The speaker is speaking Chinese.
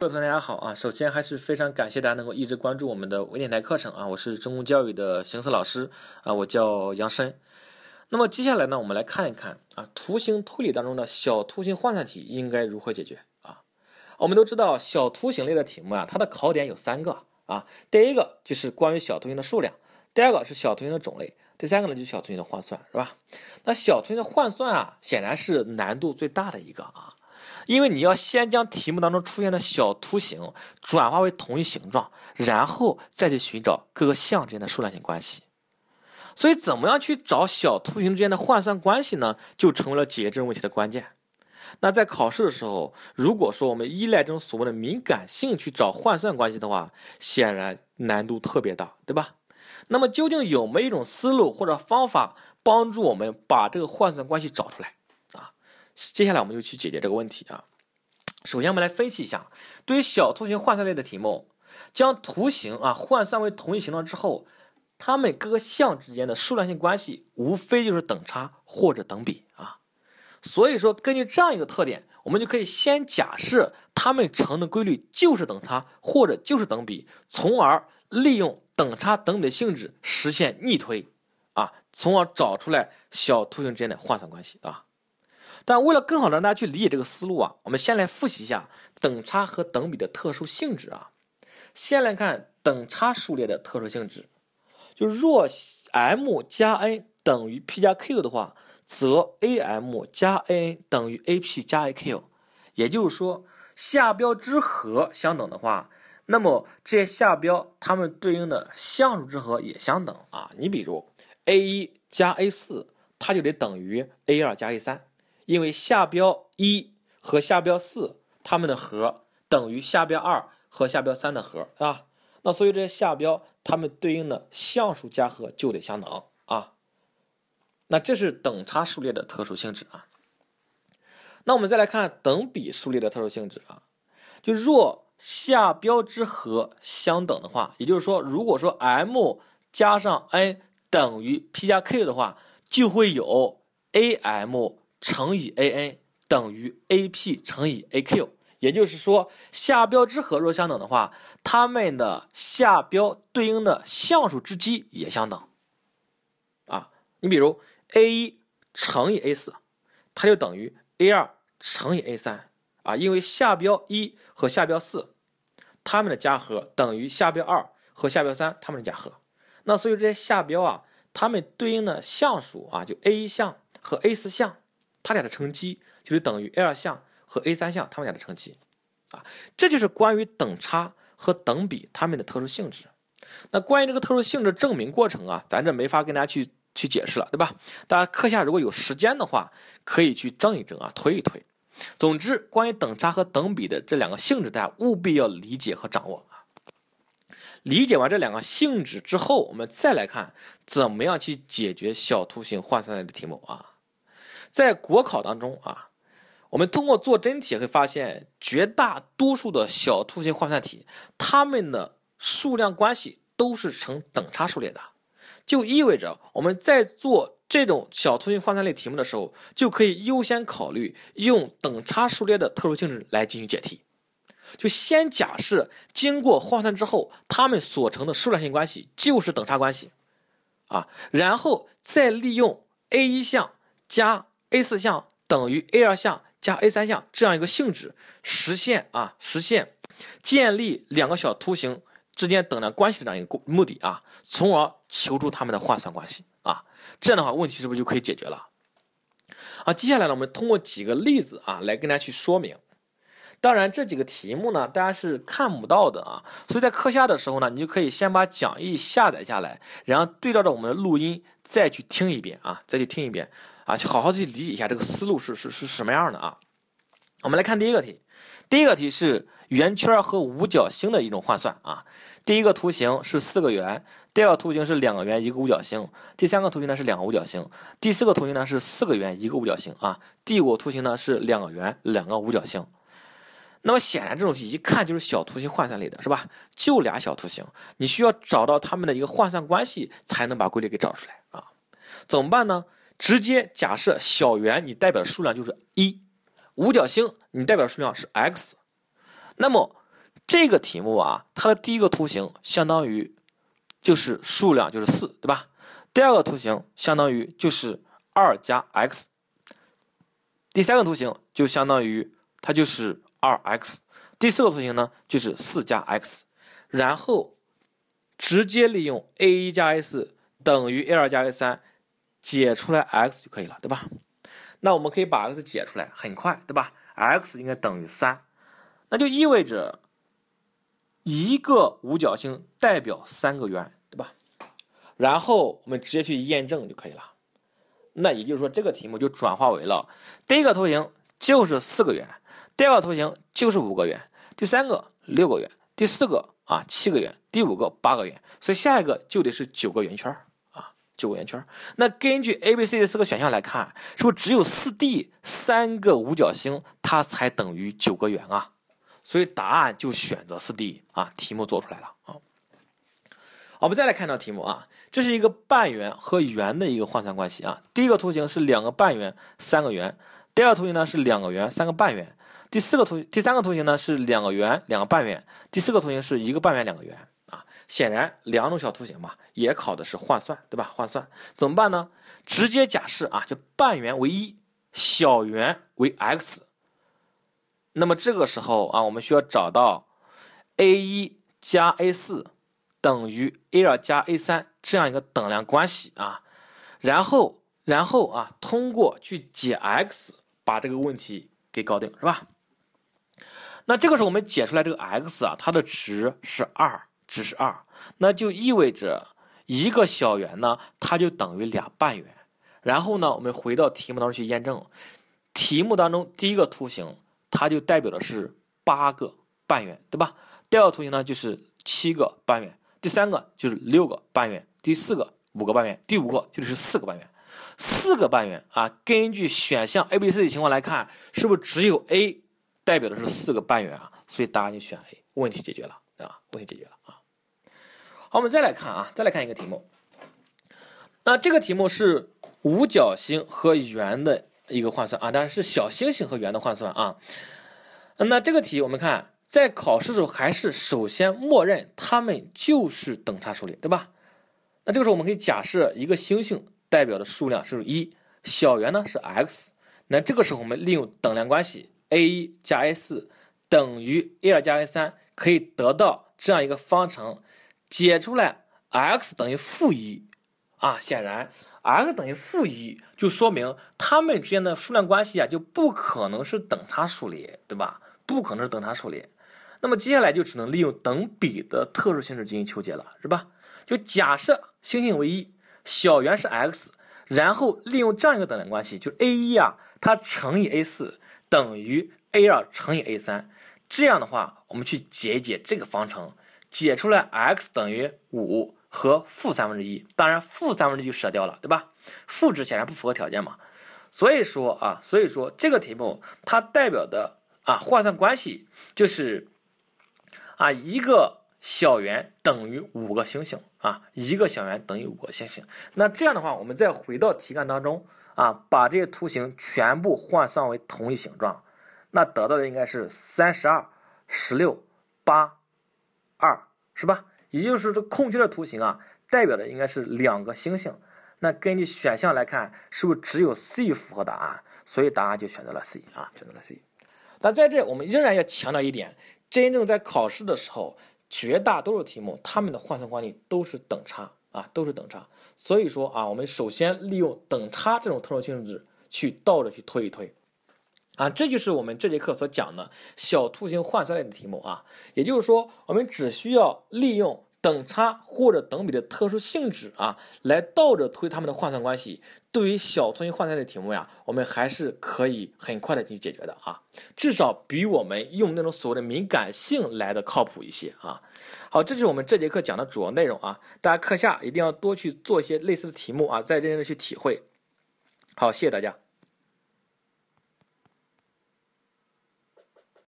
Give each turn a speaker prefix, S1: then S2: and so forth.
S1: 各位同学大家好啊！首先还是非常感谢大家能够一直关注我们的微电台课程啊！我是中公教育的邢思老师啊，我叫杨申。那么接下来呢，我们来看一看啊，图形推理当中的小图形换算题应该如何解决啊？我们都知道小图形类的题目啊，它的考点有三个啊，第一个就是关于小图形的数量，第二个是小图形的种类，第三个呢就是小图形的换算，是吧？那小图形的换算啊，显然是难度最大的一个啊。因为你要先将题目当中出现的小图形转化为同一形状，然后再去寻找各个项之间的数量性关系。所以，怎么样去找小图形之间的换算关系呢？就成为了解决这种问题的关键。那在考试的时候，如果说我们依赖这种所谓的敏感性去找换算关系的话，显然难度特别大，对吧？那么，究竟有没有一种思路或者方法帮助我们把这个换算关系找出来啊？接下来我们就去解决这个问题啊。首先，我们来分析一下，对于小图形换算类的题目，将图形啊换算为同一形状之后，它们各个项之间的数量性关系无非就是等差或者等比啊。所以说，根据这样一个特点，我们就可以先假设它们乘的规律就是等差或者就是等比，从而利用等差等比的性质实现逆推啊，从而找出来小图形之间的换算关系啊。但为了更好的让大家去理解这个思路啊，我们先来复习一下等差和等比的特殊性质啊。先来看等差数列的特殊性质，就若 m 加 n 等于 p 加 q 的话，则 am 加 an 等于 ap 加 aq。也就是说，下标之和相等的话，那么这些下标它们对应的项数之和也相等啊。你比如 a 一加 a 四，它就得等于 a 二加 a 三。因为下标一和下标四，它们的和等于下标二和下标三的和啊，那所以这些下标它们对应的项数加和就得相等啊。那这是等差数列的特殊性质啊。那我们再来看等比数列的特殊性质啊，就若下标之和相等的话，也就是说，如果说 m 加上 n 等于 p 加 q 的话，就会有 am。乘以 a n 等于 a p 乘以 a q，也就是说，下标之和若相等的话，它们的下标对应的项数之积也相等。啊，你比如 a 一乘以 a 四，它就等于 a 二乘以 a 三。啊，因为下标一和下标四，它们的加和等于下标二和下标三它们的加和。那所以这些下标啊，它们对应的项数啊，就 a 一项和 a 四项。它俩的乘积就是等于 a 二项和 a 三项它们俩的乘积，啊，这就是关于等差和等比它们的特殊性质。那关于这个特殊性质证明过程啊，咱这没法跟大家去去解释了，对吧？大家课下如果有时间的话，可以去证一证啊，推一推。总之，关于等差和等比的这两个性质，大家务必要理解和掌握啊。理解完这两个性质之后，我们再来看怎么样去解决小图形换算类的题目啊。在国考当中啊，我们通过做真题会发现，绝大多数的小图形换算题，它们的数量关系都是呈等差数列的，就意味着我们在做这种小图形换算类题目的时候，就可以优先考虑用等差数列的特殊性质来进行解题。就先假设经过换算之后，它们所成的数量性关系就是等差关系，啊，然后再利用 a 一项加 a 四项等于 a 二项加 a 三项这样一个性质，实现啊实现建立两个小图形之间等量关系的这样一个目的啊，从而求出它们的换算关系啊，这样的话问题是不是就可以解决了？啊，接下来呢，我们通过几个例子啊来跟大家去说明。当然，这几个题目呢，大家是看不到的啊，所以在课下的时候呢，你就可以先把讲义下载下来，然后对照着我们的录音再去听一遍啊，再去听一遍啊，好好去理解一下这个思路是是是什么样的啊。我们来看第一个题，第一个题是圆圈和五角星的一种换算啊。第一个图形是四个圆，第二个图形是两个圆一个五角星，第三个图形呢是两个五角星，第四个图形呢是四个圆一个五角星啊，第五个图形呢是两个圆两个五角星。那么显然，这种题一看就是小图形换算类的，是吧？就俩小图形，你需要找到它们的一个换算关系，才能把规律给找出来啊。怎么办呢？直接假设小圆你代表的数量就是一，五角星你代表的数量是 x。那么这个题目啊，它的第一个图形相当于就是数量就是四，对吧？第二个图形相当于就是二加 x，第三个图形就相当于它就是二 x，第四个图形呢就是四加 x，然后直接利用 a 一加 a 四等于 a 二加 a 三解出来 x 就可以了，对吧？那我们可以把 x 解出来，很快，对吧？x 应该等于三，那就意味着一个五角星代表三个圆，对吧？然后我们直接去验证就可以了。那也就是说，这个题目就转化为了第一个图形就是四个圆，第二个图形就是五个圆，第三个六个圆，第四个啊七个圆，第五个八个圆，所以下一个就得是九个圆圈，九个圆圈。那根据 A、B、C 的四个选项来看，是不是只有四 D 三个五角星它才等于九个圆啊？所以答案就选择四 D 啊。题目做出来了啊。好，我们再来看道题目啊。这是一个半圆和圆的一个换算关系啊。第一个图形是两个半圆，三个圆；第二个图形呢是两个圆，三个半圆；第四个图，第三个图形呢是两个圆，两个半圆；第四个图形是一个半圆，两个圆。显然两种小图形嘛，也考的是换算，对吧？换算怎么办呢？直接假设啊，就半圆为一，小圆为 x。那么这个时候啊，我们需要找到 a 一加 a 四。等于 a 二加 a 三这样一个等量关系啊，然后然后啊，通过去解 x 把这个问题给搞定，是吧？那这个时候我们解出来这个 x 啊，它的值是二，只是二，那就意味着一个小圆呢，它就等于俩半圆。然后呢，我们回到题目当中去验证，题目当中第一个图形它就代表的是八个半圆，对吧？第二个图形呢就是七个半圆。第三个就是六个半圆，第四个五个半圆，第五个就是四个半圆。四个半圆啊，根据选项 A、B、C 的情况来看，是不是只有 A 代表的是四个半圆啊？所以答案就选 A，问题解决了，对吧？问题解决了啊。好，我们再来看啊，再来看一个题目。那这个题目是五角星和圆的一个换算啊，当然是小星星和圆的换算啊。那这个题我们看。在考试的时候，还是首先默认它们就是等差数列，对吧？那这个时候我们可以假设一个星星代表的数量是一，小圆呢是 x。那这个时候我们利用等量关系 a 一加 a 四等于 a 二加 a 三，可以得到这样一个方程，解出来 x 等于负一啊。显然 x 等于负一，就说明它们之间的数量关系啊就不可能是等差数列，对吧？不可能是等差数列。那么接下来就只能利用等比的特殊性质进行求解了，是吧？就假设星星为一，小圆是 x，然后利用这样一个等量关系，就 a 一啊，它乘以 a 四等于 a 二乘以 a 三。这样的话，我们去解一解这个方程，解出来 x 等于五和负三分之一。当然，负三分之一就舍掉了，对吧？负值显然不符合条件嘛。所以说啊，所以说这个题目它代表的啊换算关系就是。啊，一个小圆等于五个星星啊，一个小圆等于五个星星。那这样的话，我们再回到题干当中啊，把这些图形全部换算为同一形状，那得到的应该是三十二、十六、八、二，是吧？也就是这空缺的图形啊，代表的应该是两个星星。那根据选项来看，是不是只有 C 符合答案？所以答案就选择了 C 啊，选择了 C。但在这，我们仍然要强调一点。真正在考试的时候，绝大多数题目它们的换算关系都是等差啊，都是等差。所以说啊，我们首先利用等差这种特殊性质去倒着去推一推啊，这就是我们这节课所讲的小图形换算类的题目啊。也就是说，我们只需要利用。等差或者等比的特殊性质啊，来倒着推它们的换算关系。对于小图形换算类题目呀，我们还是可以很快的去解决的啊，至少比我们用那种所谓的敏感性来的靠谱一些啊。好，这就是我们这节课讲的主要内容啊，大家课下一定要多去做一些类似的题目啊，再认真的去体会。好，谢谢大家。